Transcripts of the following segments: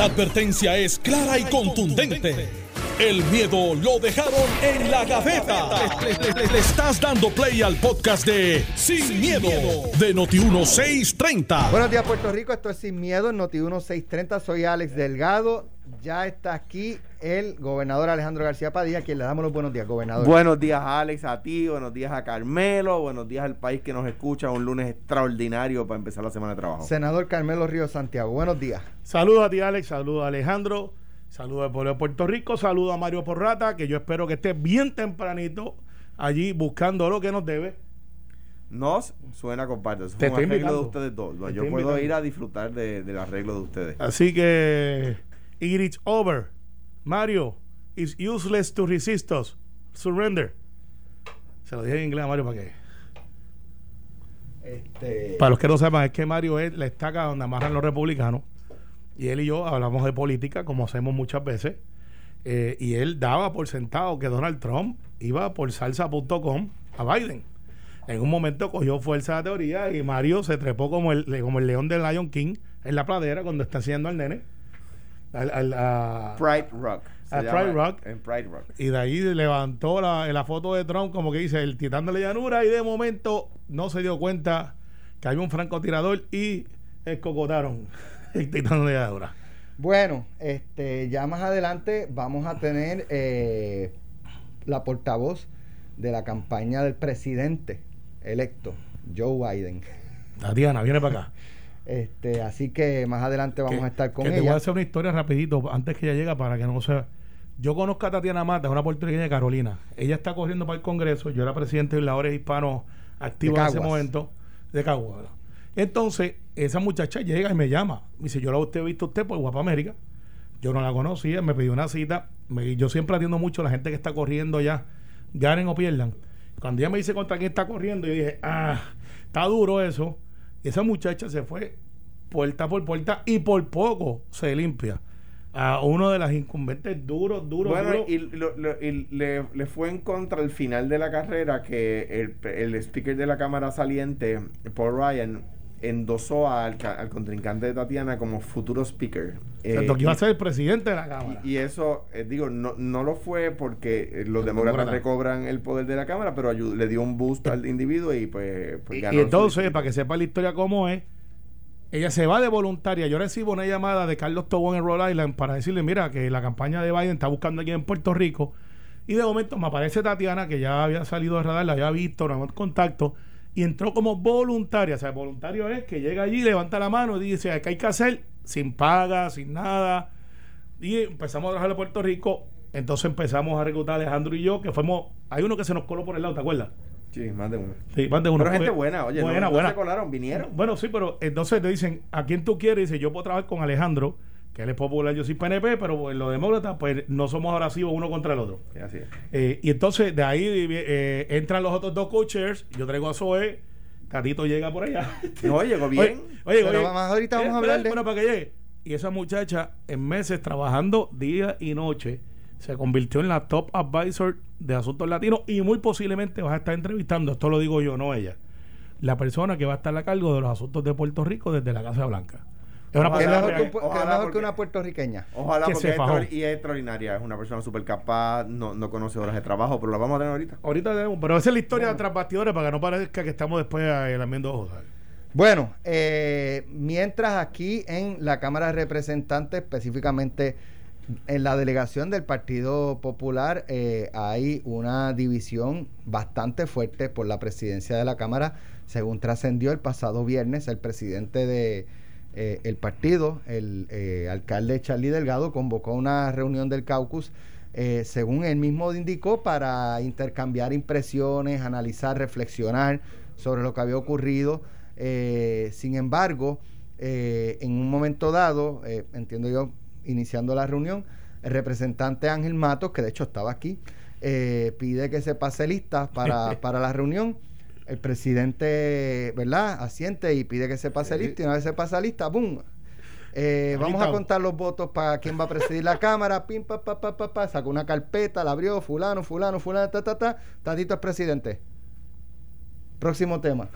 La advertencia es clara y contundente. El miedo lo dejaron en la gaveta. Le, estás dando play al podcast de Sin, miedo, de Noti1630. Buenos días, Puerto Rico. Esto es Sin Miedo en Noti1630. Soy Alex Delgado. Ya está aquí el gobernador Alejandro García Padilla, quien le damos los buenos días, gobernador. Buenos días, Alex, a ti, buenos días a Carmelo, buenos días al país que nos escucha. Un lunes extraordinario para empezar la semana de trabajo. Senador Carmelo Ríos Santiago, buenos días. Saludos a ti, Alex, saludos a Alejandro, saludos al pueblo de Puerto Rico, saludos a Mario Porrata, que yo espero que esté bien tempranito allí buscando lo que nos debe. Nos suena comparte. Eso Te fue un estoy arreglo de invitando. ustedes dos. Yo puedo invitando. ir a disfrutar de- del arreglo de ustedes. Así que, it is over. Mario, it's useless to resist us. Surrender. Se lo dije en inglés a Mario para que. Este, Para los que no sepan, es que Mario es la estaca donde amarran los republicanos. Y él y yo hablamos de política, como hacemos muchas veces. Eh, y él daba por sentado que Donald Trump iba por salsa.com a Biden. En un momento cogió fuerza la teoría y Mario se trepó como el, como el león del Lion King en la pradera cuando está haciendo al nene. Al- al- a- Pride Rock. se A llama Pride Rock. En Pride Rock. y de ahí levantó la, la foto de Trump, como que dice, el titán de la llanura, y de momento no se dio cuenta que había un francotirador y escocotaron el titán de la llanura. Bueno, este, ya más adelante vamos a tener eh, la portavoz de la campaña del presidente electo, Joe Biden. Tatiana, viene para acá. Este, así que más adelante vamos Que- a estar con que Te voy a ella. hacer una historia rapidito antes que ella llegue para que no se... Yo conozco a Tatiana Mata, una puertorriqueña de Carolina. Ella está corriendo para el Congreso. Yo era presidente de Labores Hispanos activo De en ese momento. De Caguas. Entonces, esa muchacha llega y me llama. Me dice, yo la he visto usted por Guapa América. Yo no la conocía, me pidió una cita. Me- yo siempre atiendo mucho a la gente que está corriendo ya, ganen o pierdan. Cuando ella me dice contra quién está corriendo, yo dije, ah, está duro eso. Y esa muchacha se fue puerta por puerta y por poco se limpia a uno de las incumbentes duros, duros, Bueno, duros. y, lo- lo- y le, le fue en contra al final de la carrera que el, el speaker de la Cámara saliente, Paul Ryan, endosó al, al contrincante de Tatiana como futuro speaker. Eh, que iba a y- ser el presidente de la Cámara. Y, y eso, eh, digo, no, no lo fue porque eh, los demócratas recobran el poder de la Cámara, pero ayu- le dio un boost al individuo y pues, pues Y- ganó y entonces, para que sepa la historia cómo es, ella se va de voluntaria. Yo recibo una llamada de Carlos Tobón en Rhode Island para decirle, mira, que la campaña de Biden está buscando aquí en Puerto Rico. Y de momento me aparece Tatiana, que ya había salido de radar, la había visto, no habíamos contacto, y entró como voluntaria. O sea, voluntario es que llega allí, levanta la mano y dice, ¿qué hay que hacer? Sin paga, sin nada. Y empezamos a trabajar en Puerto Rico. Entonces empezamos a reclutar a Alejandro y yo, que fuimos... Hay uno que se nos coló por el lado, ¿te acuerdas? Sí, más de uno. Sí, más de uno. Pero gente buena, oye, buena, no, no buena. se colaron, vinieron. Bueno, sí, pero entonces te dicen, ¿a quién tú quieres? Dice, yo puedo trabajar con Alejandro, que él es popular, yo soy PNP, pero en los demócratas, pues no somos abrasivos uno contra el otro. Sí, así es. Eh, y entonces de ahí eh, entran los otros dos co-chairs, yo traigo a Zoe, Catito llega por allá. No, llegó bien. Oye, oye, Pero oye, vamos- ahorita vamos a eh, hablar espera, de- Bueno, para que llegue. Y esa muchacha, en meses trabajando día y noche, se convirtió en la top advisor de asuntos latinos y muy posiblemente vas a estar entrevistando, esto lo digo yo, no ella, la persona que va a estar a cargo de los asuntos de Puerto Rico desde la Casa Blanca. Es una Ojalá ¿Qué persona mejor, que, un que- Ojalá mejor que una puertorriqueña? Ojalá que porque es y es extraordinaria, es una persona súper capaz, no, no conoce horas de trabajo, pero la vamos a tener ahorita. Ahorita tenemos, pero esa es la historia tras bastidores para que no parezca que estamos después eh, lamiendo ojos. Bueno, eh, mientras aquí en la Cámara de Representantes, específicamente en la delegación del Partido Popular, eh, hay una división bastante fuerte por la presidencia de la Cámara, según trascendió el pasado viernes, el presidente de eh, el partido, el eh, alcalde Charlie Delgado, convocó una reunión del caucus eh, según él mismo indicó, para intercambiar impresiones, analizar, reflexionar sobre lo que había ocurrido. Eh, sin embargo, en un momento dado, entiendo yo, iniciando la reunión, el representante Ángel Matos, que de hecho estaba aquí, pide que se pase lista para, para la reunión. El presidente, ¿verdad? Asiente y pide que se pase lista. Y una vez se pasa lista, ¡boom! Eh, vamos a contar los votos para quién va a presidir la Cámara. Pim, pa, pa, pa, pa, pa, sacó una carpeta, la abrió, fulano, fulano, fulano, ta, ta, ta. Tatito es presidente. Próximo tema.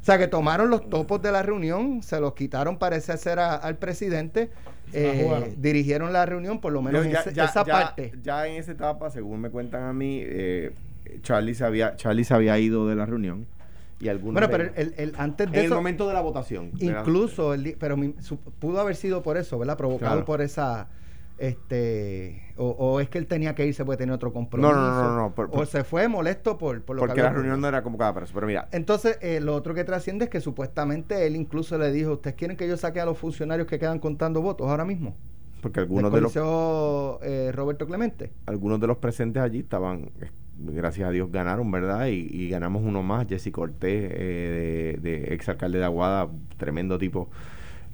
O sea, que tomaron los topos de la reunión, se los quitaron, parece ser, al presidente. Eh, dirigieron la reunión, por lo menos en esa parte. Ya en esa etapa, según me cuentan a mí, eh, Charlie, se había, Charlie se había ido de la reunión. Y algunos bueno, pero el, antes de en el momento de la votación. Incluso, el, pero pudo haber sido por eso, ¿verdad? Provocado por esa este o, es que él tenía que irse porque tenía otro compromiso. No, no, no, no. o se fue molesto por, por lo porque la reunión no era convocada para eso. Pero mira. Entonces, eh, lo otro que trasciende es que supuestamente él incluso le dijo: ¿Ustedes quieren que yo saque a los funcionarios que quedan contando votos ahora mismo? Porque algunos de los. Eh, Roberto Clemente. Algunos de los presentes allí estaban. Eh, gracias a Dios ganaron, ¿verdad? Y, ganamos uno más, Jesse Cortés, de, de ex alcalde de Aguada, tremendo tipo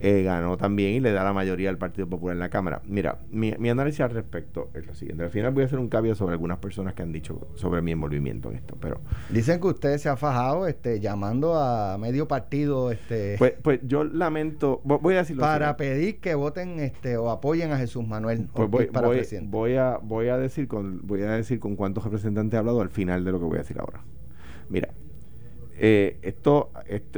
eh, ganó también y le da la mayoría al Partido Popular en la Cámara. Mira, mi, análisis al respecto es lo siguiente. Al final voy a hacer un cambio sobre algunas personas que han dicho sobre mi envolvimiento en esto, pero... Dicen que usted se ha fajado este, llamando a medio partido... este Pues, pues yo lamento... Voy a decirlo Para pedir que voten este o apoyen a Jesús Manuel pues voy, para presidente. Voy a, voy, a decir con, voy a decir con cuántos representantes he hablado al final de lo que voy a decir ahora. Mira, eh, esto,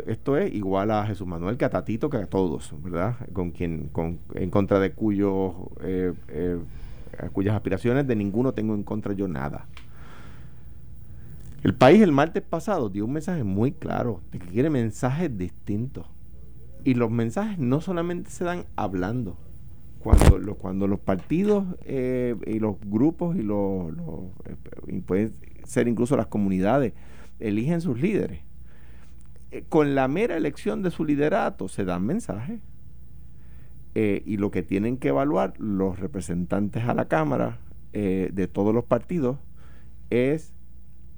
esto, es igual a Jesús Manuel que a Tatito, que a todos, ¿verdad? Con quien, con, en contra de cuyos, eh, eh, cuyas aspiraciones de ninguno tengo en contra yo nada. El país el martes pasado dio un mensaje muy claro de que quiere mensajes distintos. Y los mensajes no solamente se dan hablando. Cuando, cuando los partidos y los grupos y, los, y pueden ser incluso las comunidades eligen sus líderes, eh, con la mera elección de su liderato se dan mensajes. Eh, y lo que tienen que evaluar los representantes a la Cámara eh, de todos los partidos es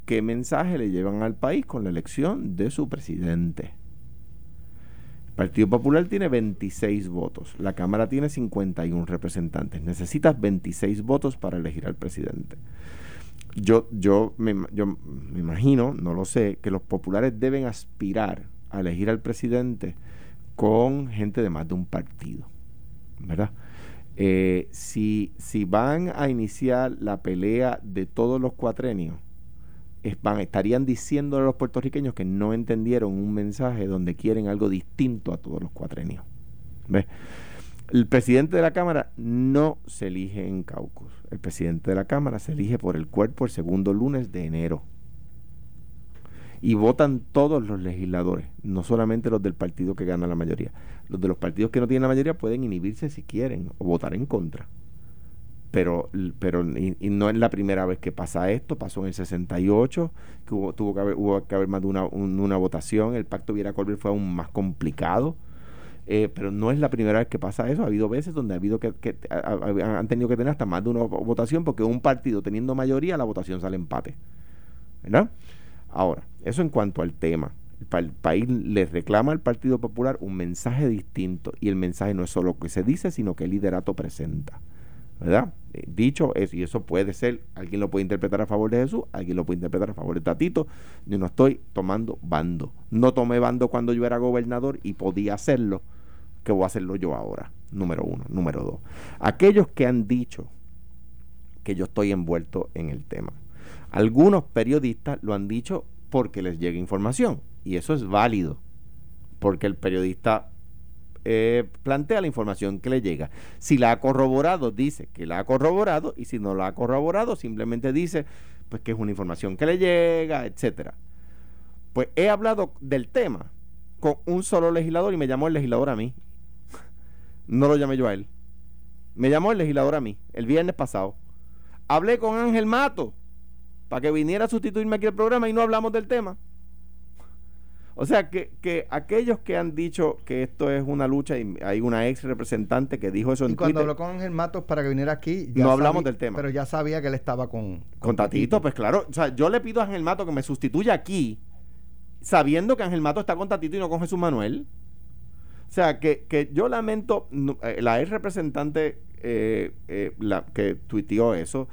qué mensaje le llevan al país con la elección de su presidente. El Partido Popular tiene 26 votos, la Cámara tiene 51 representantes. Necesitas 26 votos para elegir al presidente yo, yo, me, yo me imagino, no lo sé, que los populares deben aspirar a elegir al presidente con gente de más de un partido, ¿verdad? Eh, si, si van a iniciar la pelea de todos los cuatrenios, van, estarían diciendo a los puertorriqueños que no entendieron un mensaje donde quieren algo distinto a todos los cuatrenios. ¿Ves? El presidente de la Cámara no se elige en caucus. El presidente de la Cámara se elige por el cuerpo el segundo lunes de enero. Y votan todos los legisladores, no solamente los del partido que gana la mayoría. Los de los partidos que no tienen la mayoría pueden inhibirse si quieren o votar en contra. Pero, pero y, no es la primera vez que pasa esto, pasó en el 68, que hubo, tuvo que haber, hubo que haber más de una, una votación, el pacto Viera Colbert fue aún más complicado eh, pero no es la primera vez que pasa eso. Ha habido veces donde ha habido que, han tenido que tener hasta más de una votación porque un partido teniendo mayoría, la votación sale empate. ¿Verdad? Ahora, eso en cuanto al tema. El, país le reclama al Partido Popular un mensaje distinto y el mensaje no es solo lo que se dice, sino que el liderato presenta. ¿Verdad? Eh, dicho eso, y eso puede ser, alguien lo puede interpretar a favor de Jesús, alguien lo puede interpretar a favor de Tatito, yo no estoy tomando bando. No tomé bando cuando yo era gobernador y podía hacerlo, que voy a hacerlo yo ahora, número uno. Número dos, aquellos que han dicho que yo estoy envuelto en el tema. Algunos periodistas lo han dicho porque les llega información, y eso es válido, porque el periodista eh, plantea la información que le llega. Si la ha corroborado, dice que la ha corroborado, y si no la ha corroborado, simplemente dice pues que es una información que le llega, etcétera. Pues he hablado del tema con un solo legislador y me llamó el legislador a mí. no lo llamé yo a él. Me llamó el legislador a mí el viernes pasado. Hablé con Ángel Mato para que viniera a sustituirme aquí el programa y no hablamos del tema. O sea, que, que aquellos que han dicho que esto es una lucha, y hay una ex representante que dijo eso en y cuando habló con Ángel Matos para que viniera aquí, no hablamos del tema. Pero ya sabía que él estaba con, con, Tatito, pues claro. O sea, yo le pido a Ángel Mato que me sustituya aquí, sabiendo que Ángel Mato está con Tatito y no con Jesús Manuel. O sea, que, que yo lamento, eh, la ex representante eh, eh, la, que tuiteó eso,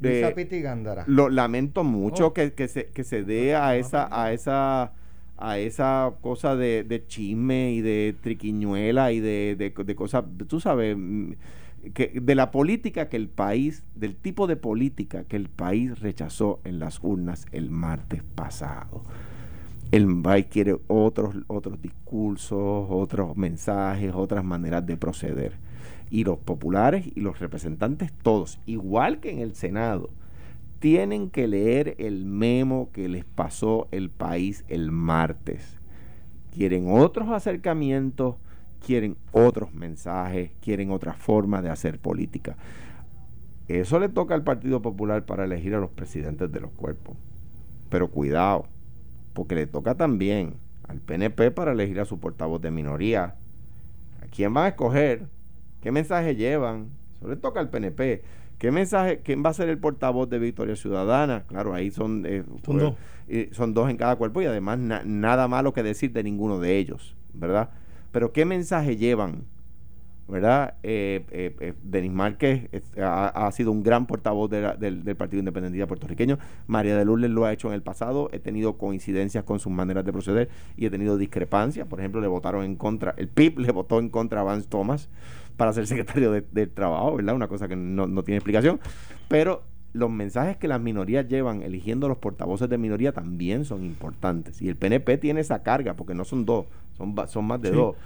de, lo lamento mucho oh. que, que, se, que se dé a esa, a esa a esa cosa de, de chisme y de triquiñuela y de, de, cosas, tú sabes, mm, que de la política que el país, del tipo de política que el país rechazó en las urnas el martes pasado. El país quiere otros, otros discursos, otros mensajes, otras maneras de proceder. Y los populares y los representantes, todos, igual que en el Senado, tienen que leer el memo que les pasó el país el martes. Quieren otros acercamientos, quieren otros mensajes, quieren otra forma de hacer política. Eso le toca al Partido Popular para elegir a los presidentes de los cuerpos. Pero cuidado, porque le toca también al PNP para elegir a su portavoz de minoría. ¿A quién van a escoger? ¿Qué mensaje llevan? Eso le toca al PNP. ¿Qué mensaje? ¿Quién va a ser el portavoz de Victoria Ciudadana? Claro, ahí son, eh, son, dos. son dos en cada cuerpo y además nada malo que decir de ninguno de ellos, ¿verdad? Pero ¿qué mensaje llevan? ¿verdad? Eh, eh, eh, Denis Márquez ha, sido un gran portavoz del, Partido Independentista puertorriqueño. María de Lourdes lo ha hecho en el pasado. He tenido coincidencias con sus maneras de proceder y he tenido discrepancias. Por ejemplo, le votaron en contra, el PIB le votó en contra a Vance Thomas para ser secretario de, Trabajo, ¿verdad? Una cosa que no, no tiene explicación. Pero los mensajes que las minorías llevan eligiendo los portavoces de minoría también son importantes. Y el PNP tiene esa carga, porque no son dos, son, son más de dos.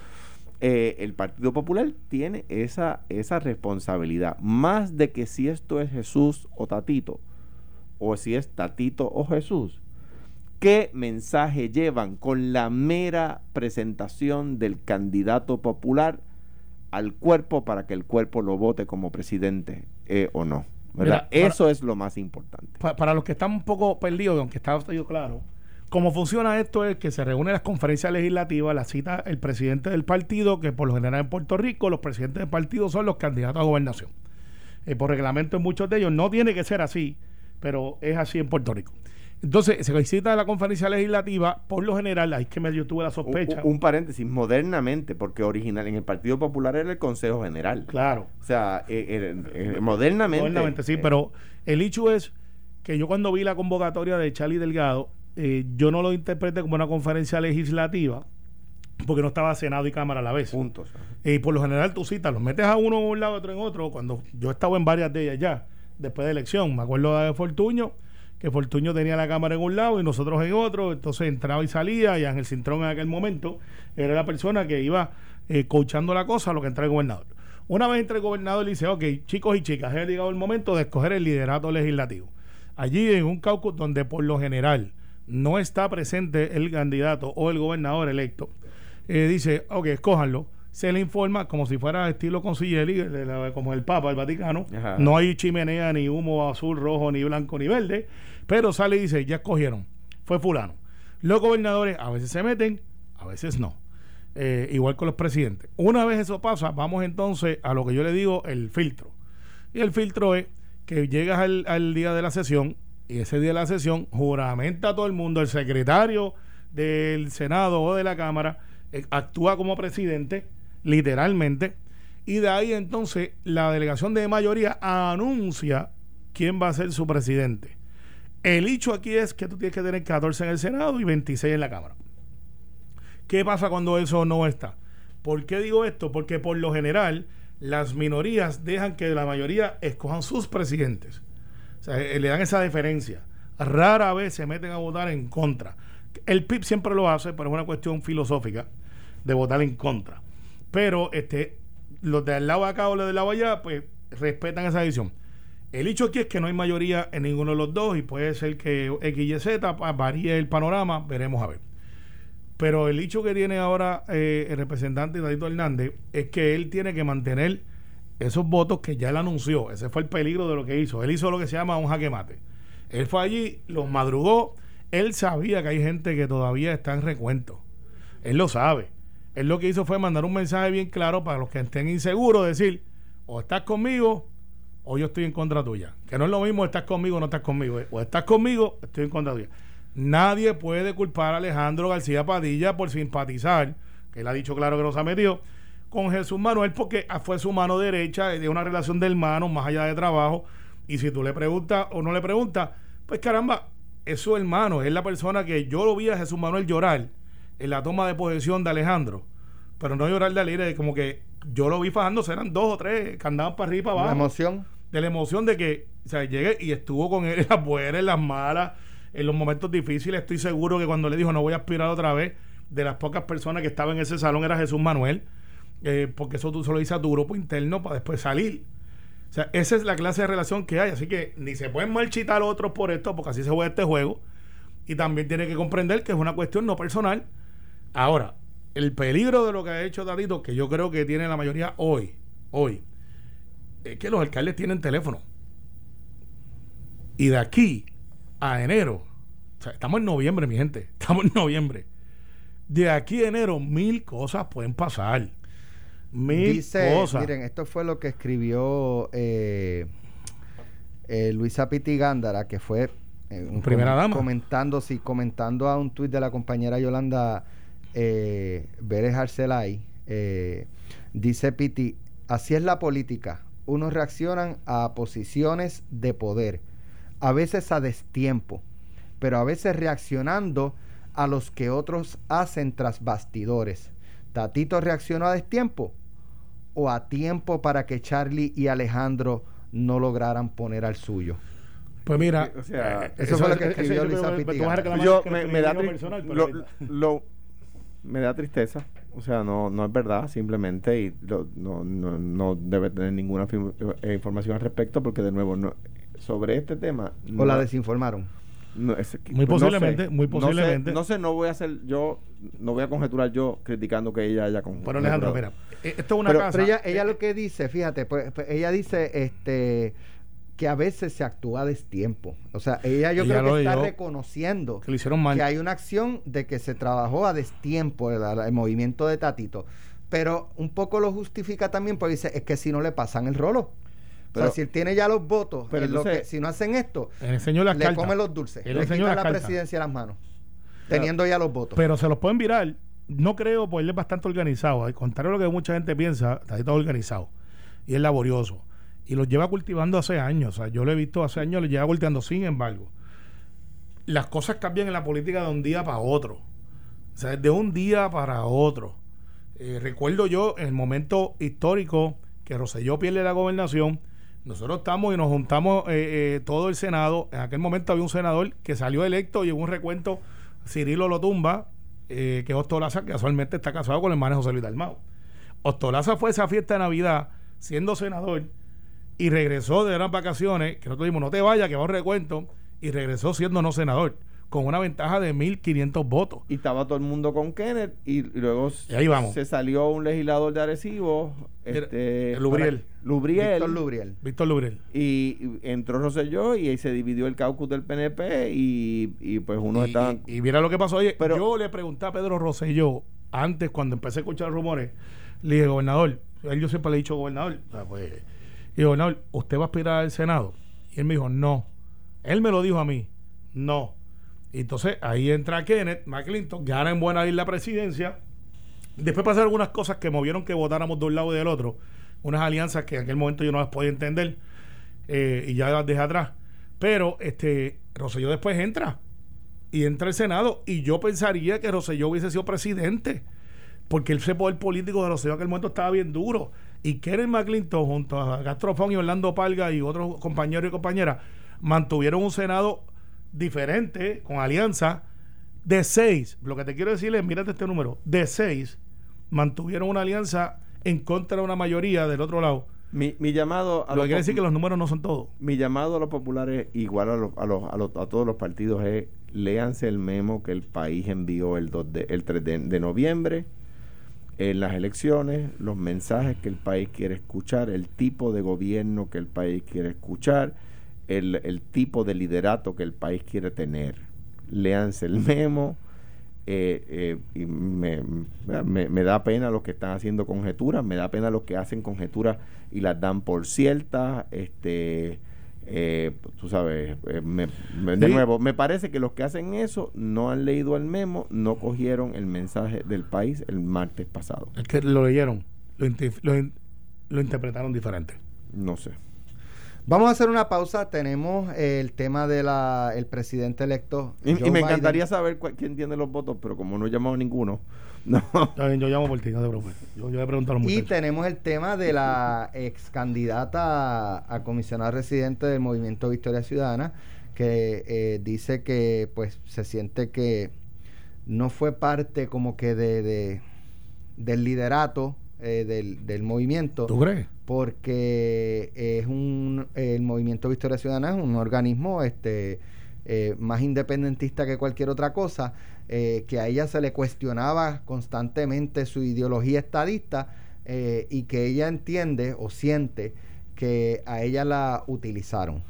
Eh, el Partido Popular tiene esa, esa responsabilidad. Más de que si esto es Jesús o Tatito, o si es Tatito o Jesús. ¿Qué mensaje llevan con la mera presentación del candidato popular al cuerpo para que el cuerpo lo vote como presidente eh, o no? Eso es lo más importante. Para, los que están un poco perdidos, aunque está yo claro, cómo funciona esto es que se reúnen las conferencias legislativas, la cita el presidente del partido, que por lo general en Puerto Rico los presidentes del partido son los candidatos a gobernación. Eh, por reglamento en muchos de ellos no tiene que ser así, pero es así en Puerto Rico. Entonces, se visita la conferencia legislativa, por lo general, ahí es que me, yo tuve la sospecha. Un, paréntesis, modernamente, porque original en el Partido Popular era el Consejo General. Claro. O sea, eh, eh, modernamente. Modernamente, sí, pero el hecho es que yo cuando vi la convocatoria de Charlie Delgado, eh, yo no lo interpreté como una conferencia legislativa, porque no estaba Senado y Cámara a la vez. Puntos. Y por lo general tú citas, los metes a uno en un lado, otro en otro. Cuando yo estaba en varias de ellas ya, después de elección, me acuerdo de Fortuño, que Fortuño tenía la Cámara en un lado y nosotros en otro, entonces entraba y salía, y Ángel Cintrón en aquel momento era la persona que iba eh, coachando la cosa a lo que entra el gobernador. Una vez entra el gobernador y dice, ok, chicos y chicas, ha llegado el momento de escoger el liderato legislativo. Allí en un caucus donde por lo general no está presente el candidato o el gobernador electo, eh, dice, ok, escójanlo, se le informa como si fuera estilo concilieri, como el Papa, el Vaticano, no hay chimenea, ni humo azul, rojo, ni blanco, ni verde, pero sale y dice, ya escogieron, fue fulano. Los gobernadores a veces se meten, a veces no. Eh, igual con los presidentes. Una vez eso pasa, vamos entonces a lo que yo le digo el filtro. Y el filtro es que llegas al, al día de la sesión y ese día de la sesión juramenta a todo el mundo, el secretario del Senado o de la Cámara eh, actúa como presidente, literalmente, y de ahí entonces la delegación de mayoría anuncia quién va a ser su presidente. El hecho aquí es que tú tienes que tener 14 en el Senado y 26 en la Cámara. ¿Qué pasa cuando eso no está? ¿Por qué digo esto? Porque por lo general las minorías dejan que la mayoría escojan sus presidentes. Eh, le dan esa deferencia. Rara vez se meten a votar en contra. El PIB siempre lo hace, pero es una cuestión filosófica de votar en contra. Pero este, los del lado acá o los del lado allá, pues respetan esa decisión. El hecho aquí es que no hay mayoría en ninguno de los dos y puede ser que X y Z pues, varíe el panorama, veremos a ver. Pero el hecho que tiene ahora eh, el representante Dadito Hernández es que él tiene que mantener esos votos que ya él anunció. Ese fue el peligro de lo que hizo. Él hizo lo que se llama un jaque mate. Él fue allí, los madrugó. Él sabía que hay gente que todavía está en recuento. Él lo sabe. Él lo que hizo fue mandar un mensaje bien claro para los que estén inseguros, decir, o estás conmigo o yo estoy en contra tuya. Que no es lo mismo estás conmigo o no estás conmigo. O estás conmigo, estoy en contra tuya. Nadie puede culpar a Alejandro García Padilla por simpatizar, que él ha dicho claro que nos ha metido, con Jesús Manuel porque fue su mano derecha, de una relación de hermanos más allá de trabajo. Y si tú le preguntas o no le preguntas, pues caramba, es su hermano, es la persona que yo lo vi a Jesús Manuel llorar en la toma de posesión de Alejandro. Pero no llorar de alegre, como que yo lo vi fajándose, eran dos o tres que andaban para arriba y para abajo. La emoción. De la emoción de que, o sea, llegué y estuvo con él en las buenas, en las malas, en los momentos difíciles. Estoy seguro que cuando le dijo no voy a aspirar otra vez, de las pocas personas que estaban en ese salón era Jesús Manuel, eh, porque eso tú se lo dices a tu grupo interno para después salir. O sea, esa es la clase de relación que hay. Así que ni se pueden marchitar otros por esto, porque así se juega este juego. Y también tiene que comprender que es una cuestión no personal. Ahora, el peligro de lo que ha hecho Dadito, que yo creo que tiene la mayoría hoy, hoy, es que los alcaldes tienen teléfono. Y de aquí a enero, o sea, estamos en noviembre, mi gente, estamos en noviembre. De aquí a enero, mil cosas pueden pasar. Mil Dice, cosas. miren, esto fue lo que escribió eh, eh, Luisa Piti Gándara, que fue eh, un Primera com- dama. comentando, sí, comentando a un tuit de la compañera Yolanda Vélez Arcelay. dice Piti, así es la política. Unos reaccionan a posiciones de poder, a veces a destiempo, pero a veces reaccionando a los que otros hacen tras bastidores. Tatito reaccionó a destiempo o a tiempo para que Charlie y Alejandro no lograran poner al suyo. Pues mira, O sea, eh, eso fue lo que eso escribió yo Luisa creo que Pitti tú vas a Gana. reclamar yo que me, lo me da escribió tri- personal, pero lo- ahorita. lo- me da tristeza o sea no no es verdad simplemente y lo- no, no, no debe tener ninguna eh, información al respecto porque de nuevo no, sobre este tema O la desinformaron. no, es- Muy no sé, posiblemente, muy no sé- posiblemente. no sé, no voy a hacer yo no voy a conjeturar yo criticando que ella haya con Pero Alejandro, mira, eh, esto es una Pero, casa. pero ella, ella eh, lo que dice, fíjate, pues, pues, ella dice este que a veces se actúa a destiempo. O sea, ella yo Ella creo que está dijo, reconociendo que lo hicieron mal. que hay una acción de que se trabajó a destiempo el, el movimiento de Tatito. Pero un poco lo justifica también porque dice, es que si no le pasan el rolo. o Pero- sea, si él tiene ya los votos, pero en lo entonces- que, si no hacen esto, Le cartas. comen los dulces. Le quitan la cartas. presidencia a las manos. Teniendo ya los votos. Pero se los pueden virar. No creo, pues él es bastante organizado. Al contrario de lo que mucha gente piensa, está todo organizado. Y es laborioso. Y los lleva cultivando hace años. O sea, yo lo he visto hace años, lo lleva cultivando. Sin embargo, las cosas cambian en la política de un día para otro. O sea, de un día para otro. Eh, recuerdo yo en el momento histórico que Roselló pierde la gobernación. Nosotros estamos y nos juntamos eh, eh, todo el Senado. En aquel momento había un senador que salió electo y hubo un recuento. Cirilo lo tumba, que es Ostolaza, que casualmente está casado con el hermano José Luis Dalmau. Ostolaza fue esa fiesta de Navidad siendo senador y regresó de unas vacaciones, que nosotros dijimos, no te vayas, que va a un recuento, y regresó siendo no senador, con una ventaja de 1.500 votos. y estaba todo el mundo con Kenneth y luego Y ahí vamos. se salió un legislador de Arecibo este Lubriel. Lubriel Víctor Lubriel. Víctor Lubrel. y, y entró Rosselló y ahí se dividió el caucus del PNP y, y pues unos Y, estaban y- y mira lo que pasó. Oye, Pero- yo le pregunté a Pedro Rosselló, antes cuando empecé a escuchar rumores, le dije, gobernador, a él yo siempre le he dicho gobernador, o sea, pues, y gobernador, ¿usted va a aspirar al Senado? Y él me dijo, no. Él me lo dijo a mí, no. Y entonces ahí entra Kenneth McClinton, gana en buena ley la presidencia. Después pasaron algunas cosas que movieron que votáramos de un lado y del otro. Unas alianzas que en aquel momento yo no las podía entender eh, y ya las dejé atrás. Pero este Rosselló después entra y entra al Senado y yo pensaría que Rosselló hubiese sido presidente porque ese poder político de Rosselló en aquel momento estaba bien duro y Kenneth McClinton junto a Gastrofón y Orlando Palga y otros compañeros y compañeras mantuvieron un Senado diferente con alianza de seis. Lo que te quiero decir es mírate este número de seis mantuvieron una alianza en contra de una mayoría del otro lado. Mi, mi llamado a lo que quiere decir que los números no son todos. Mi llamado a los populares igual a, los, a, los, a, los- a todos los partidos es léanse el memo que el país envió el 2 de, el 3 de, de noviembre en las elecciones, los mensajes que el país quiere escuchar, el tipo de gobierno que el país quiere escuchar, el, el tipo de liderato que el país quiere tener. Léanse el memo. eh, eh, y me, me- me da pena los que están haciendo conjeturas, me da pena los que hacen conjeturas y las dan por ciertas. Este, eh, tú sabes, eh, me- me- de Sí. nuevo, me parece que los que hacen eso no han leído el memo, no cogieron el mensaje del país el martes pasado. es que lo leyeron lo, lo in- lo interpretaron diferente No sé. Vamos a hacer una pausa. Tenemos eh, el tema del el presidente electo. Y, me Biden. encantaría saber cuál- quién tiene los votos, pero como no he llamado a ninguno, no. Está bien, yo llamo por ti, no te preocupes. Yo, yo le pregunto a los Y tenemos el tema de la ex candidata a, a comisionada residente del Movimiento Victoria Ciudadana, que eh, dice que pues se siente que no fue parte como que de, de- del liderato eh, del, del movimiento ¿Tú crees? porque es un el movimiento Victoria Ciudadana es un organismo este eh, más independentista que cualquier otra cosa eh, que a ella se le cuestionaba constantemente su ideología estadista eh, y que ella entiende o siente que a ella la utilizaron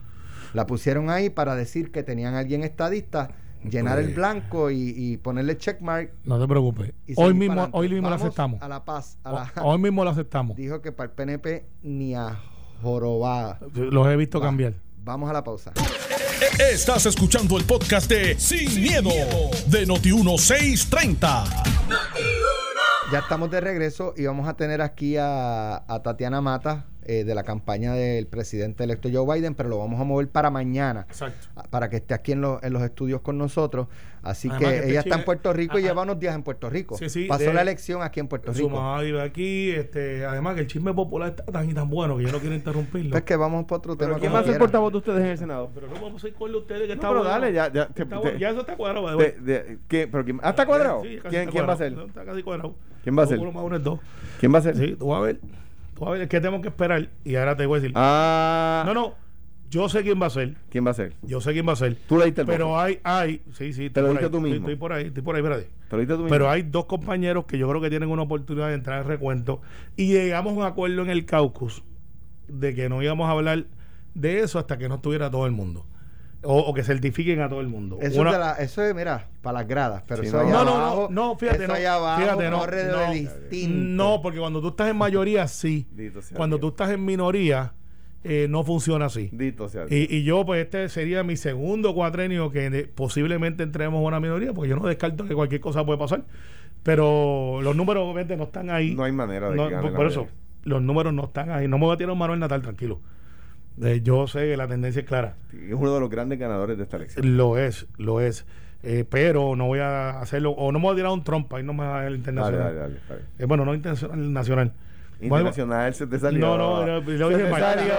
la pusieron ahí para decir que tenían a alguien estadista llenar el Pues- blanco y, y ponerle checkmark No te preocupes. Hoy mismo, hoy mismo Vamos aceptamos. a la paz a la- Hoy mismo lo aceptamos. dijo que para el PNP ni a jorobada. Los he visto Va. cambiar. Vamos a la pausa. Estás escuchando el podcast de Sin, miedo, de Noti1630. Ya estamos de regreso y vamos a tener aquí a, a Tatiana Mata eh, de la campaña del presidente electo Joe Biden, pero lo vamos a mover para mañana. Exacto. Para que esté aquí en los estudios con nosotros. Así Además que que este ella está en Puerto Rico y Ah, lleva ah. unos días en Puerto Rico. Sí, sí, Pasó de- la elección aquí en Puerto Su Rico. mamá vive aquí. Este, además que el chisme popular está tan y tan bueno que yo no quiero interrumpirlo. Pues que vamos para otro Pero tema. ¿quién va a ser portavoz de ustedes en el Senado? Pero no vamos a ir con ustedes que está pero bueno. dale, ya, ya, te- Está te- bueno, ya eso está cuadrado. de- de- ¿qué? ¿Pero quién? ¿Ah, está cuadrado? Sí, casi ¿Quién, está quién va a ser? Está casi cuadrado. ¿Quién va a ser? Uno más uno es dos. ¿Quién va a ser? Sí, tú vas a ver. Tú vas a ver. Es que tenemos que esperar. Y ahora te voy a decir. Ah, No, no. Yo sé quién va a ser. ¿quién va a ser? Yo sé quién va a ser. Tú leíste el Pero voto. hay, hay. Sí, sí. Te estoy lo diste ahí, tú estoy- mismo. Estoy por ahí, estoy por ahí, espérate. ¿Te lo leíste tú mismo? Pero hay dos compañeros que yo creo que tienen una oportunidad de entrar en recuento y llegamos a un acuerdo en el caucus de que no íbamos a hablar de eso hasta que no estuviera todo el mundo. O, o que certifiquen a todo el mundo. Eso, Una- es de la- eso es, mira, para las gradas. Pero Sí, eso no. allá no, no, abajo, no, no, fíjate, eso no, allá abajo fíjate, no, no. distinto. No, porque cuando tú estás en mayoría, sí. Dito Cuando tú estás en minoría, eh, no funciona así. Dito sea. Y, y yo, pues, este sería mi segundo cuatrenio que de- posiblemente entremos a una minoría, porque yo no descarto que cualquier cosa puede pasar. Pero los números, obviamente, no están ahí. No hay manera de No, que gane por, la por eso, los números no están ahí. No me voy a tirar un Manuel Natal, tranquilo. Eh, yo sé que la tendencia es clara. Es uno de los grandes ganadores de esta elección. Lo es, lo es. Eh, pero no voy a hacerlo, o no me voy a tirar un trompa y no me va a el Dale, internacional. dale, dale. bien. Eh, bueno, no internacional, nacional. Internacional se te salió. No, no, no, lo dije mal, salió.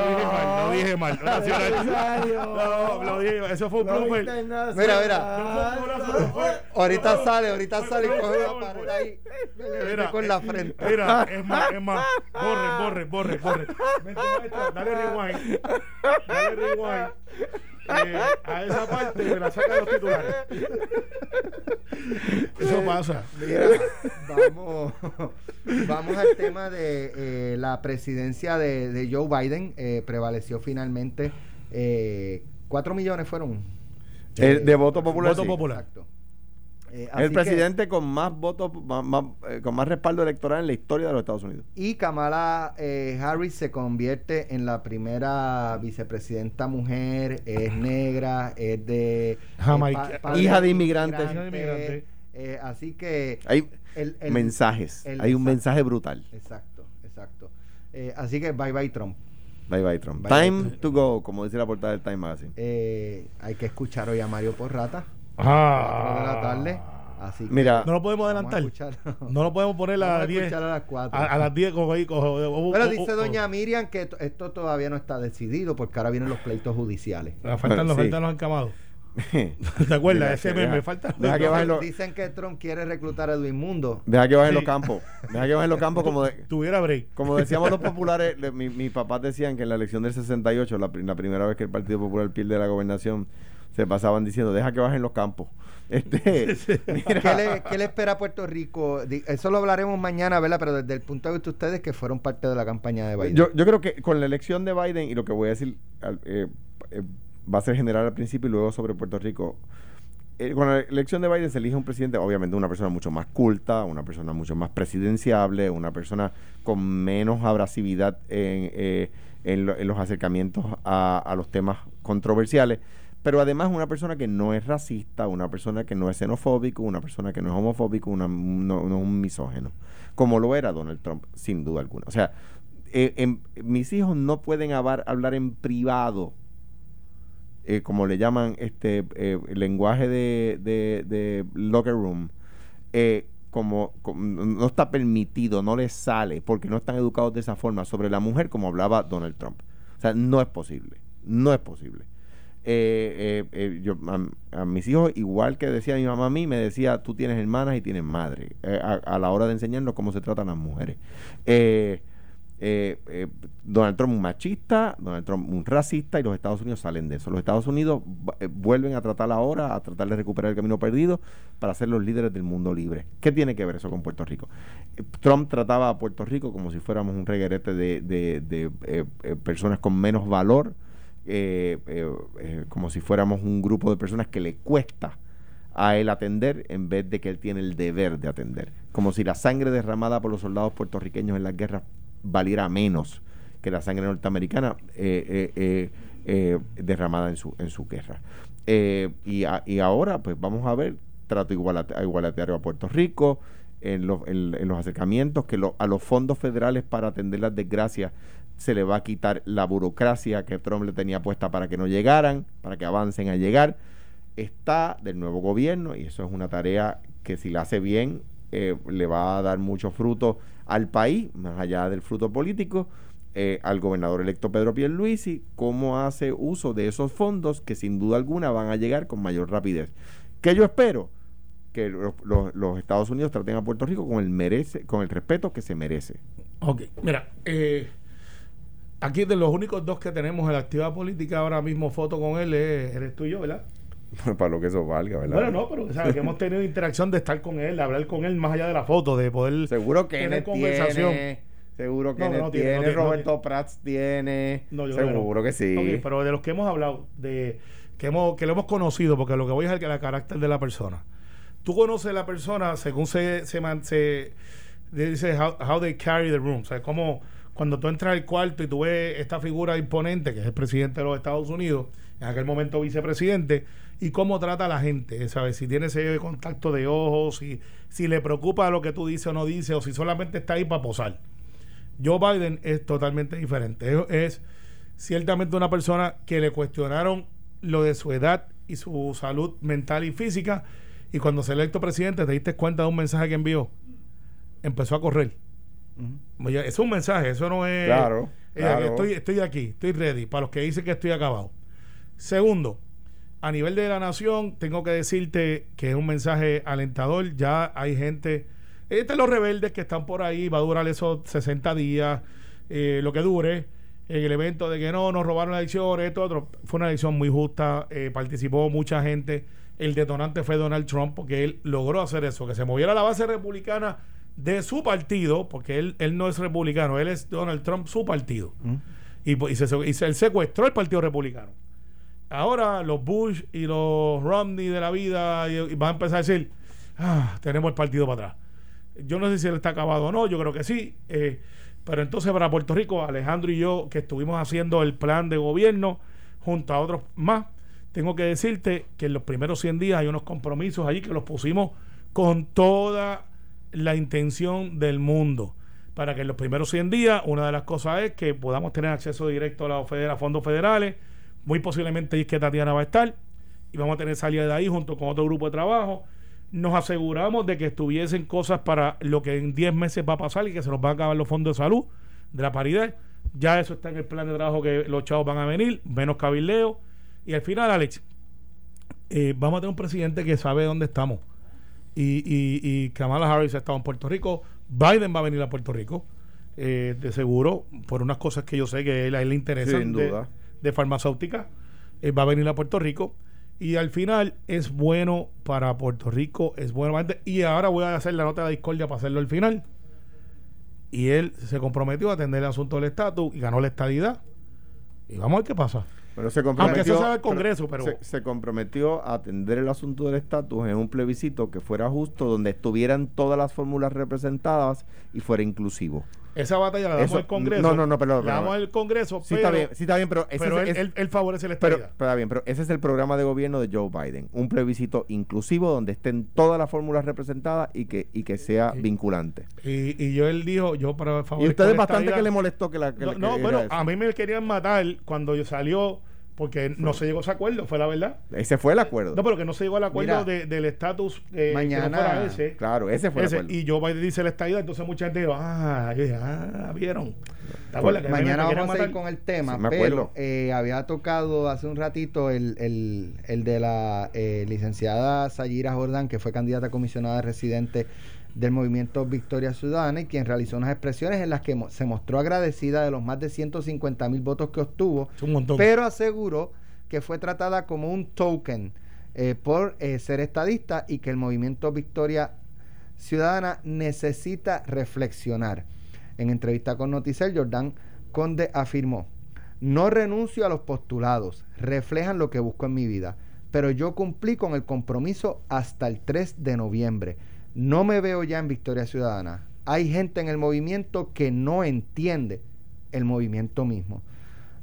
lo dije mal, lo dije. No, lo dije mal, eso fue un Lo blooper. Mira, mira. Ahorita sale, ahorita sale y coge una pared ahí. Mira, con la frente. Mira, es más, es más. Borre, borre, borre, borre. Vente, maestra, dale rewind. Dale rewind. Eh, a esa parte me la saca de los titulares. Eso pasa. Mira, vamos, vamos al tema de eh, la presidencia de, de Joe Biden. Eh, prevaleció finalmente. Eh, ¿Cuatro millones fueron? De voto popular. Voto sí. popular. Exacto. Eh, así El que- presidente con más votos, más- más, eh, con más respaldo electoral en la historia de los Estados Unidos. y Kamala eh, Harris se convierte en la primera vicepresidenta mujer, es negra, es de... eh, Jamaica- padre hija de inmigrantes. Hija de inmigrante. eh, así que... Hay el- el- mensajes. el- Hay un exacto. mensaje brutal. Exacto, exacto. Eh, así que bye bye Trump. Bye bye Trump. Bye, bye, Time Trump. to go, como dice la portada del Time Magazine. Eh, hay que escuchar hoy a Mario Porrata. Ah. 4 de la tarde. Así que Mira, No lo podemos a adelantar. No lo podemos poner a a las 10. escuchar a las 4. A, a las 10 cojo ahí, cojo. Pero dice doña Miriam que to- esto todavía no está decidido porque ahora vienen los pleitos judiciales. Ah, Faltan, los, Sí. faltan los encamados. ¿Te acuerdas? Ese que meme, deja- que bajen los- Dicen que Trump quiere reclutar a Edwin Mundo. deja que bajen Sí. los campos. Deja que bajen los campos como de, Tuviera break. Como decíamos los populares, mi- mis papás decían que en la elección del 68, la, la primera vez que el Partido Popular pierde la gobernación, se pasaban diciendo, deja que bajen los campos. Este, mira, ¿Qué le, qué le espera a Puerto Rico? Eso lo hablaremos mañana, ¿verdad? Pero desde el punto de vista de ustedes que fueron parte de la campaña de Biden. yo, yo creo que con la elección de Biden, y lo que voy a decir eh, eh, va a ser general al principio y luego sobre Puerto Rico. eh, con la elección de Biden se elige un presidente, obviamente una persona mucho más culta, una persona mucho más presidenciable, una persona con menos abrasividad en, eh, en lo- en los acercamientos a, a los temas controversiales, pero además una persona que no es racista, una persona que no es xenofóbico, una persona que no es homofóbico, una, no, no es un misógeno, como lo era Donald Trump, sin duda alguna. O sea, eh, mis hijos no pueden habar- hablar en privado eh, como le llaman este eh, lenguaje de, de, locker room, como no está permitido, no les sale, porque no están educados de esa forma sobre la mujer como hablaba Donald Trump. O sea, no es posible, no es posible. Eh, eh, eh, yo, a, mis hijos, igual que decía mi mamá a mí, me decía, tú tienes hermanas y tienes madre, a, la hora de enseñarnos cómo se tratan las mujeres. Donald Trump un machista, Donald Trump un racista y los Estados Unidos salen de eso. Los Estados Unidos vuelven a tratar ahora, a tratar de recuperar el camino perdido para ser los líderes del mundo libre. ¿Qué tiene que ver eso con Puerto Rico? Trump trataba a Puerto Rico como si fuéramos un reguerete de, de personas con menos valor eh, eh, eh, como si fuéramos un grupo de personas que le cuesta a él atender en vez de que él tiene el deber de atender. Como si la sangre derramada por los soldados puertorriqueños en las guerras valiera menos que la sangre norteamericana derramada en su, en su guerra. Y, y, ahora, pues vamos a ver, trato igualitario a Puerto Rico, en, en, los acercamientos, que a los fondos federales para atender las desgracias se le va a quitar la burocracia que Trump le tenía puesta para que no llegaran, para que avancen a llegar. Está del nuevo gobierno y eso es una tarea que si la hace bien eh, le va a dar mucho fruto al país, más allá del fruto político, eh, al gobernador electo Pedro Pierluisi, cómo hace uso de esos fondos que sin duda alguna van a llegar con mayor rapidez. ¿Qué yo espero? Que los, Estados Unidos traten a Puerto Rico con el, merece, con el respeto que se merece. Ok, mira, eh, aquí de los únicos dos que tenemos en la actividad política ahora mismo foto con él eres tú y yo, ¿verdad? Para lo que eso valga, ¿verdad? Bueno, no, pero ¿sabes? que hemos tenido interacción de estar con él, de hablar con él más allá de la foto, de poder seguro que tener conversación. seguro que no, tiene, Roberto Prats tiene. seguro que sí. pero de los que hemos hablado, de que hemos que lo hemos conocido, porque lo que voy es el, carácter de la persona. Tú conoces a la persona según se se, se dice how, how, they carry the room, o sea, cómo cuando tú entras al cuarto y tú ves esta figura imponente, que es el presidente de los Estados Unidos, en aquel momento vicepresidente, y cómo trata a la gente, ¿sabes? Si tiene ese contacto de ojos, si, si le preocupa lo que tú dices o no dices, o si solamente está ahí para posar. Joe Biden es totalmente diferente. Es, es ciertamente una persona que le cuestionaron lo de su edad y su salud mental y física, y cuando se electo presidente te diste cuenta de un mensaje que envió, empezó a correr es un mensaje, eso no es. Claro. Estoy, estoy aquí, estoy ready. Para los que dicen que estoy acabado. Segundo, a nivel de la nación, tengo que decirte que es un mensaje alentador. Ya hay gente. Este los rebeldes que están por ahí, va a durar esos 60 días, eh, lo que dure. En el evento de que no, nos robaron la elección, esto, otro. Fue una elección muy justa, eh, participó mucha gente. El detonante fue Donald Trump, porque él logró hacer eso, que se moviera la base republicana de su partido, porque él, él no es republicano, él es Donald Trump, su partido. Mm. Y, pues, y, se, y él secuestró el Partido Republicano. Ahora los Bush y los Romney de la vida y, van a empezar a decir, ah, tenemos el partido para atrás. Yo no sé si él está acabado o no, yo creo que sí. Eh, pero entonces para Puerto Rico, Alejandro y yo, que estuvimos haciendo el plan de gobierno junto a otros más, tengo que decirte que en los primeros 100 días hay unos compromisos allí que los pusimos con toda la intención del mundo para que en los primeros 100 días, una de las cosas es que podamos tener acceso directo a, los fondos federales. Muy posiblemente es que Tatiana va a estar y vamos a tener salida de ahí junto con otro grupo de trabajo. Nos aseguramos de que estuviesen cosas para lo que en 10 meses va a pasar y que se nos van a acabar los fondos de salud, de la paridad. Ya eso está en el plan de trabajo que los chavos van a venir, menos cabildeo. Y al final, Alex, eh, vamos a tener un presidente que sabe dónde estamos y, y, y Kamala Harris ha estado en Puerto Rico. Biden va a venir a Puerto Rico, eh, de seguro, por unas cosas que yo sé que a él, le interesan de, farmacéutica. Eh, va a venir a Puerto Rico. Y al final es bueno para Puerto Rico, es bueno. Y ahora voy a hacer la nota de discordia para hacerlo al final. Y él se comprometió a atender el asunto del estatus y ganó la estadidad. Y vamos a ver qué pasa. Pero se comprometió, Aunque Congreso, pero... Se, comprometió a atender el asunto del estatus en un plebiscito que fuera justo, donde estuvieran todas las fórmulas representadas y fuera inclusivo. Esa batalla la damos al Congreso. No, no, no, pero. La damos al Congreso. Sí, está bien, sí, está bien, pero. Ese pero es, él, él, favorece la pero, pero, está bien, pero ese es el programa de gobierno de Joe Biden. Un plebiscito inclusivo donde estén todas las fórmulas representadas y que, y que sea vinculante. Y, y yo él dijo, yo para favor. Y ustedes bastante que le molestó que la. no, bueno, a mí me querían matar cuando yo salió porque no se llegó a ese acuerdo, fue la verdad. Ese fue el acuerdo. No, pero que no se llegó al acuerdo Mira, de- del estatus eh, mañana- que no fuera ese. Claro, ese fue Ese, el acuerdo. y Joe Biden dice la estadía, entonces mucha gente dijo, ah, yo dije, ah, vieron. ¿Te acuerdas que Mañana vamos a ir matar? con el tema, Sí, me pero acuerdo. eh, había tocado hace un ratito el, el, el de la eh, licenciada Sayira Jordán, que fue candidata a comisionada residente del movimiento Victoria Ciudadana y quien realizó unas expresiones en las que mo- se mostró agradecida de los más de 150 mil votos que obtuvo, pero aseguró que fue tratada como un token eh, por eh, ser estadista y que el movimiento Victoria Ciudadana necesita reflexionar. En entrevista con Noticel, Jordán Conde afirmó, no renuncio a los postulados, reflejan lo que busco en mi vida, pero yo cumplí con el compromiso hasta el 3 de noviembre. No me veo ya en Victoria Ciudadana. Hay gente en el movimiento que no entiende el movimiento mismo.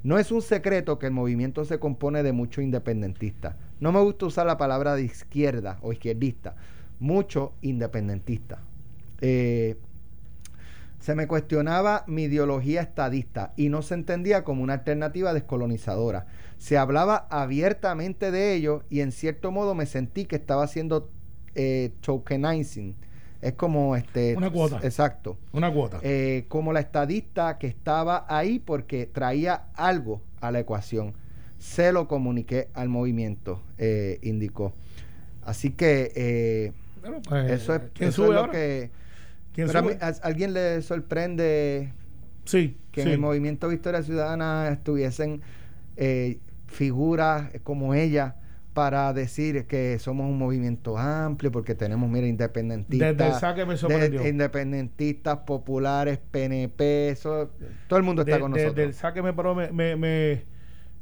No es un secreto que el movimiento se compone de muchos independentistas. No me gusta usar la palabra de izquierda o izquierdista. Muchos independentistas. Eh, se me cuestionaba mi ideología estadista y no se entendía como una alternativa descolonizadora. Se hablaba abiertamente de ello y en cierto modo me sentí que estaba haciendo eh, tokenizing. Es como este... Una cuota. Exacto Una cuota. eh, como la estadista que estaba ahí porque traía algo a la ecuación. Se lo comuniqué al movimiento, eh, indicó. Así que eh, Bueno, pues, eso es, ¿Quién eso es lo que... ¿Quién Pero a, mí- sube? a alguien le sorprende Sí, que sí. en el movimiento Victoria Ciudadana estuviesen eh, figuras como ella para decir que somos un movimiento amplio porque tenemos, mira, independentistas. Desde el saque me sorprendió. de- independentistas, populares, PNP, eso, todo el mundo está De- con nosotros. del saque me, me, me,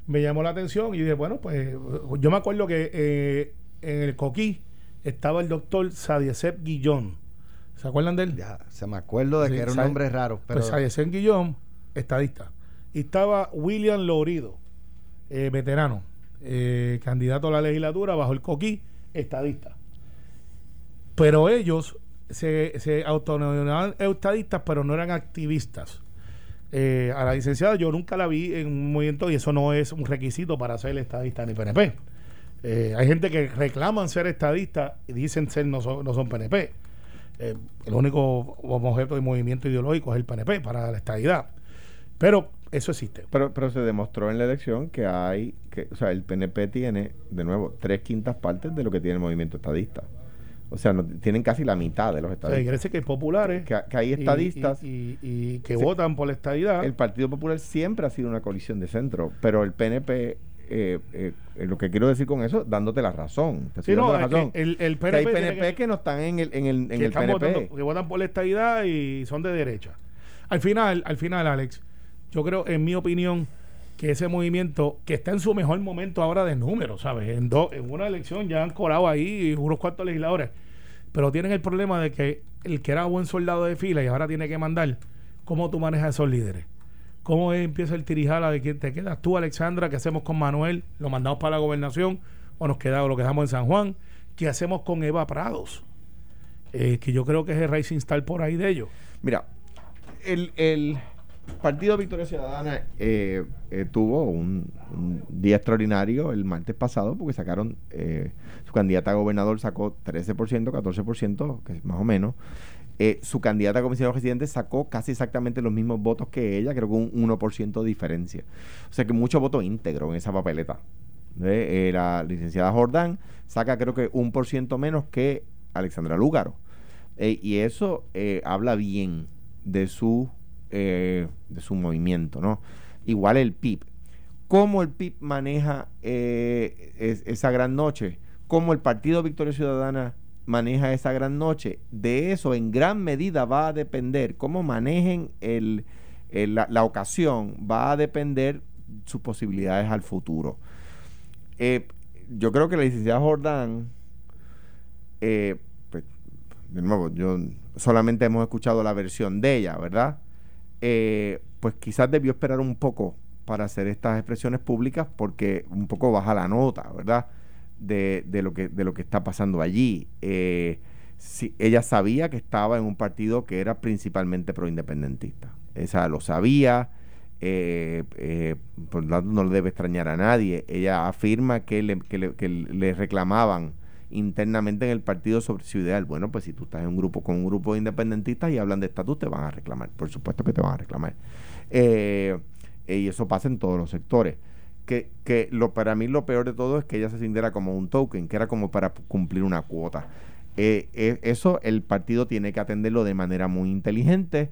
me- llamó la atención y dije, bueno, pues yo me acuerdo que eh, en el Coquí estaba el doctor Sadiecep Guillón. ¿Se acuerdan de él? Ya, se me acuerdo de Sí, que era un Sa- nombre raro, pero Pues Sadiecep Guillón, estadista. Y estaba William Lorido, eh, veterano, eh, candidato a la legislatura bajo el Coquí, estadista. Pero ellos se, se estadistas, pero no eran activistas. Eh, a la licenciada yo nunca la vi en un movimiento y eso no es un requisito para ser estadista ni PNP. Eh, hay gente que reclaman ser estadistas y dicen ser no son, no son PNP. El único objeto de movimiento ideológico es el PNP para la estadidad. Pero eso existe. Pero, pero se demostró en la elección que hay, que, o sea, el PNP tiene, de nuevo, tres quintas partes de lo que tiene el movimiento estadista. O sea, no, tienen casi la mitad de los estadistas. decir que hay populares Que, que hay estadistas. y, y- y que votan por la estadidad. El Partido Popular siempre ha sido una coalición de centro, pero el PNP, eh, eh, eh, lo que quiero decir con eso, dándote la razón. Sí, no, la razón. el, el Que hay PNP, PNP que, no están en el, en el, en que el PNP. votando- que votan por la estadidad y son de derecha. Al final, al final, Alex, yo creo, en mi opinión, que ese movimiento, que está en su mejor momento ahora de números, ¿sabes? En, dos en una elección ya han colado ahí unos cuantos legisladores, pero tienen el problema de que el que era buen soldado de fila y ahora tiene que mandar, ¿cómo tú manejas a esos líderes? ¿Cómo empieza el tirijala de quién te quedas tú, Alexandra? ¿Qué hacemos con Manuel? ¿Lo mandamos para la gobernación o nos quedamos, lo quedamos en San Juan? ¿Qué hacemos con Eva Prados? Eh, que yo creo que es el Racing Star por ahí de ellos. Mira, el, el Partido Victoria Ciudadana eh, eh, tuvo un, día extraordinario el martes pasado porque sacaron, eh, su candidata a gobernador sacó 13%, 14%, que es más o menos. Su candidata a comisionado residente sacó casi exactamente los mismos votos que ella, creo que un 1% de diferencia. O sea que mucho voto íntegro en esa papeleta. La licenciada Jordán saca creo que un por ciento menos que Alexandra Lúgaro. Y eso habla bien de su, eh, de su movimiento, ¿no? Igual el PIB. ¿Cómo el PIB maneja eh, es- esa gran noche? ¿Cómo el Partido Victoria Ciudadana maneja esa gran noche? De eso en gran medida va a depender, cómo manejen el, la ocasión, va a depender sus posibilidades al futuro. Eh, yo creo que la licenciada Jordán, eh, pues, de nuevo, yo solamente hemos escuchado la versión de ella, ¿verdad? Eh, pues quizás debió esperar un poco para hacer estas expresiones públicas porque un poco baja la nota, ¿verdad? De, de lo, que, de lo que está pasando allí. Eh, si- ella sabía que estaba en un partido que era principalmente proindependentista. Esa lo sabía. eh, eh, por lo tanto no le debe extrañar a nadie. Ella afirma que le, que le, que le reclamaban internamente en el partido sobre su ideal. Bueno, pues si tú estás en un grupo con un grupo de independentistas y hablan de estatus, te van a reclamar. Por supuesto que te van a reclamar. Eh, y eso pasa en todos los sectores. Que, que lo, para mí lo peor de todo es que ella se sintiera como un token, que era como para cumplir una cuota. Eh, eh, eso el partido tiene que atenderlo de manera muy inteligente,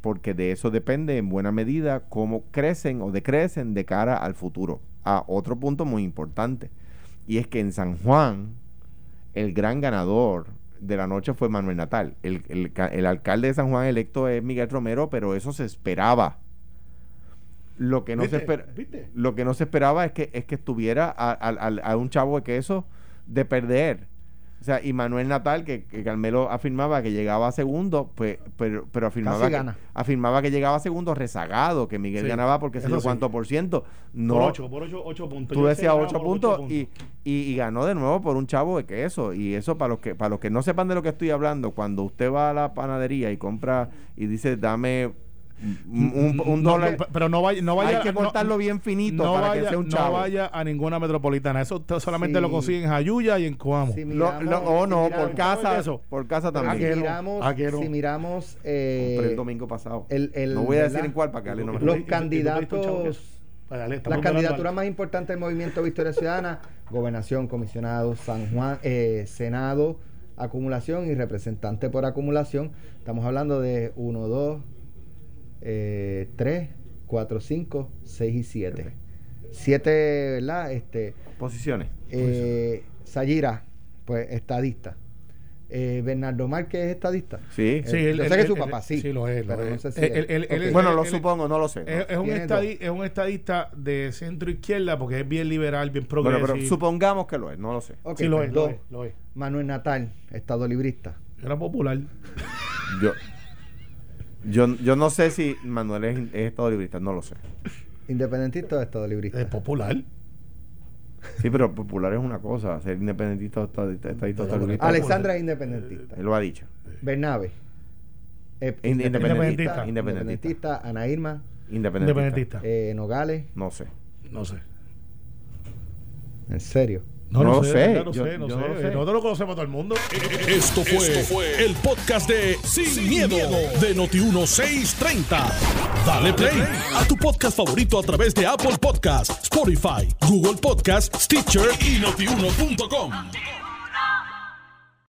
porque de eso depende en buena medida cómo crecen o decrecen de cara al futuro. A otro punto muy importante y es que en San Juan, el gran ganador de la noche fue Manuel Natal. El, alcalde de San Juan electo es Miguel Romero, pero eso se esperaba. Lo que no, se, lo que no se esperaba es que, es que estuviera a, un chavo de queso de perder. O sea, y Manuel Natal, que, que Carmelo afirmaba que llegaba a segundo, pues, pero, pero afirmaba, que, afirmaba que llegaba a segundo rezagado, que Miguel ganaba porque sé sí. cuánto por ciento. No, por ocho, por ocho, puntos. Tú decías ocho puntos, Y, y, ganó de nuevo por un chavo de queso. Y eso para los que para los que no sepan de lo que estoy hablando, cuando usted va a la panadería y compra y dice dame un, dólar. pero no vaya, no vaya hay que cortarlo bien finito no para vaya, que sea un chavo. No vaya a ninguna metropolitana. Eso solamente lo consiguen en Ayuya y en Coamo. Si o no, por casa. Eso. Por casa también. Si miramos, si miramos eh, el domingo pasado. El, el, no voy a decir en cuál para que Ale no me Los candidatos. Las candidaturas más importantes del movimiento Victoria Ciudadana, gobernación, comisionado, San Juan, eh, Senado, acumulación y representante por acumulación. Estamos hablando de 1, 2, eh, 3, 4, 5, 6 y 7. 7, ¿verdad? Este, Posiciones. Eh, Sayira, pues estadista. Eh, Bernardo Márquez es estadista. Sí, sí. Eh, yo sé que su papá sí. Sí, lo es. Lo es. No sé si bueno, lo supongo, no lo sé. Es, un estadista, es, un estadista, de centro izquierda porque es bien liberal, bien progresivo. Bueno, pero supongamos que lo es, no lo sé. sí, lo, es, lo, es, lo es. Manuel Natal, estado librista. Era popular. Yo, yo, yo no sé si Manuel es, es estado librista, no lo sé. ¿Independentista o estado librista? Es popular. Sí, pero popular es una cosa, ser independentista o estadista, estadista, librista. Alexandra es independentista. Él lo ha dicho. Bernabe. Eh, independentista. Independentista. Ana Irma. Independentista. Eh, Nogales. No sé. No sé. ¿En serio? No, lo sé, no sé, no sé. Nosotros lo conocemos todo el mundo. Esto fue, el podcast de Sin, miedo, de Noti1630. Dale play a tu podcast favorito a través de Apple Podcasts, Spotify, Google Podcasts, Stitcher y notiuno.com.